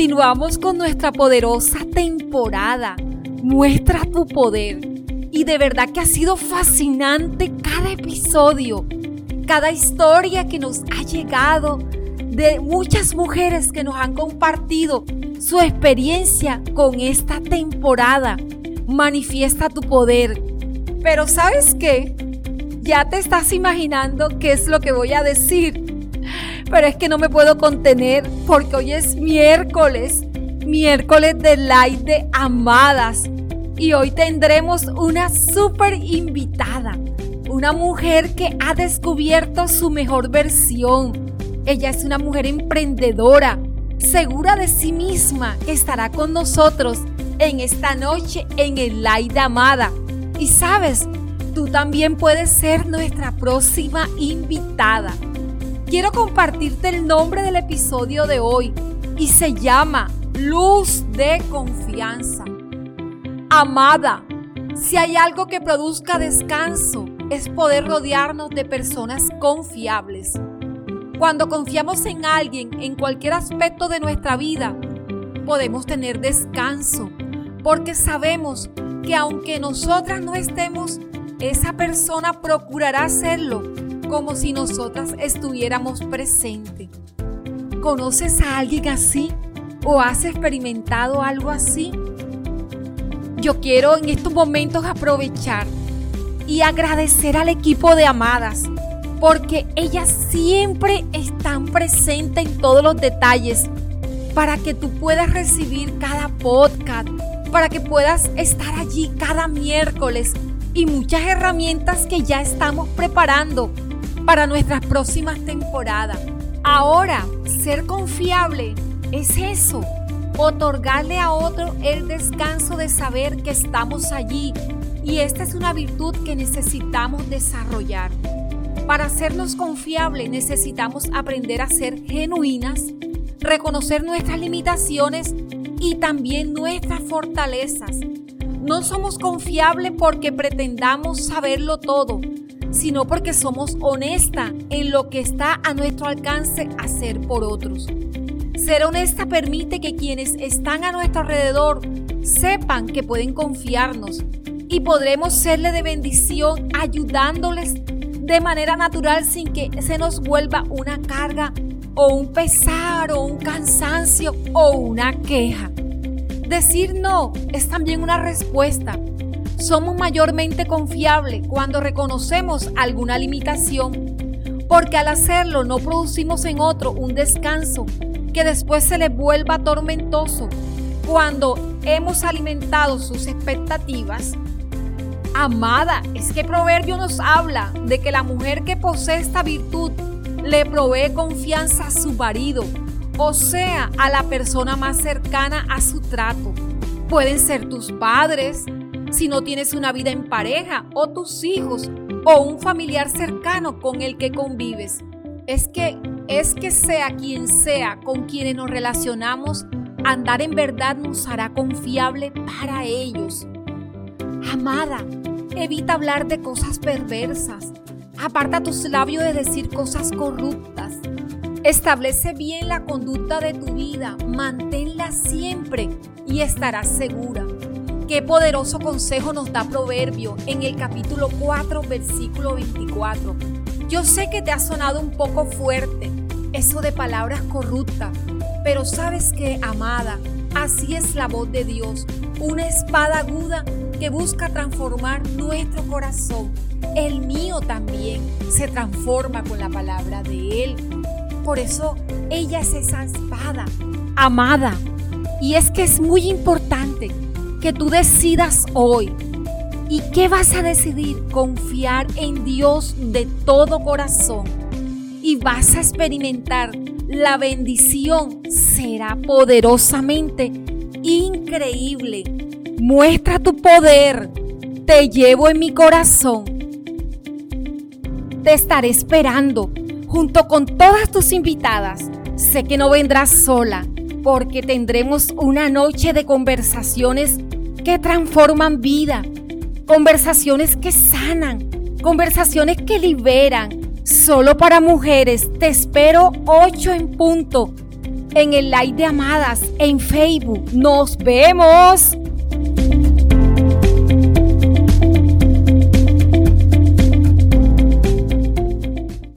Continuamos con nuestra poderosa temporada. Muestra tu poder. Y de verdad que ha sido fascinante cada episodio, cada historia que nos ha llegado de muchas mujeres que nos han compartido su experiencia con esta temporada. Manifiesta tu poder. Pero ¿sabes qué? Ya te estás imaginando qué es lo que voy a decir pero es que no me puedo contener porque hoy es miércoles, miércoles de light de amadas. Y hoy tendremos una súper invitada, una mujer que ha descubierto su mejor versión. Ella es una mujer emprendedora, segura de sí misma, que estará con nosotros en esta noche en el light amada. Y sabes, tú también puedes ser nuestra próxima invitada quiero compartirte el nombre del episodio de hoy y se llama Luz de Confianza. Amada, si hay algo que produzca descanso, es poder rodearnos de personas confiables. Cuando confiamos en alguien en cualquier aspecto de nuestra vida, podemos tener descanso, porque sabemos que aunque nosotras no estemos, esa persona procurará hacerlo como si nosotras estuviéramos presentes. ¿Conoces a alguien así? ¿O has experimentado algo así? Yo quiero en estos momentos aprovechar y agradecer al equipo de amadas, porque ellas siempre están presentes en todos los detalles para que tú puedas recibir cada podcast, para que puedas estar allí cada miércoles y muchas herramientas que ya estamos preparando para nuestras próximas temporadas. Ahora, ser confiable es eso, otorgarle a otro el descanso de saber que estamos allí. Y esta es una virtud que necesitamos desarrollar. Para hacernos confiables necesitamos aprender a ser genuinas, reconocer nuestras limitaciones y también nuestras fortalezas. No somos confiables porque pretendamos saberlo todo, sino porque somos honesta en lo que está a nuestro alcance hacer por otros. Ser honesta permite que quienes están a nuestro alrededor sepan que pueden confiarnos y podremos serle de bendición ayudándoles de manera natural sin que se nos vuelva una carga o un pesar o un cansancio o una queja. Decir no es también una respuesta somos mayormente confiables cuando reconocemos alguna limitación, porque al hacerlo no producimos en otro un descanso que después se le vuelva tormentoso cuando hemos alimentado sus expectativas. Amada, es que Proverbio nos habla de que la mujer que posee esta virtud le provee confianza a su marido, o sea, a la persona más cercana a su trato. Pueden ser tus padres, si no tienes una vida en pareja o tus hijos o un familiar cercano con el que convives. Es que es que sea quien sea con quienes nos relacionamos, andar en verdad nos hará confiable para ellos. Amada, evita hablar de cosas perversas. Aparta tus labios de decir cosas corruptas. Establece bien la conducta de tu vida, manténla siempre y estarás segura. Qué poderoso consejo nos da Proverbio en el capítulo 4, versículo 24. Yo sé que te ha sonado un poco fuerte eso de palabras corruptas, pero sabes que, amada, así es la voz de Dios, una espada aguda que busca transformar nuestro corazón. El mío también se transforma con la palabra de Él. Por eso ella es esa espada, amada. Y es que es muy importante que tú decidas hoy. ¿Y qué vas a decidir? Confiar en Dios de todo corazón. Y vas a experimentar la bendición. Será poderosamente increíble. Muestra tu poder. Te llevo en mi corazón. Te estaré esperando junto con todas tus invitadas. Sé que no vendrás sola porque tendremos una noche de conversaciones que transforman vida, conversaciones que sanan, conversaciones que liberan. Solo para mujeres, te espero 8 en punto. en el like de Amadas en Facebook. Nos vemos.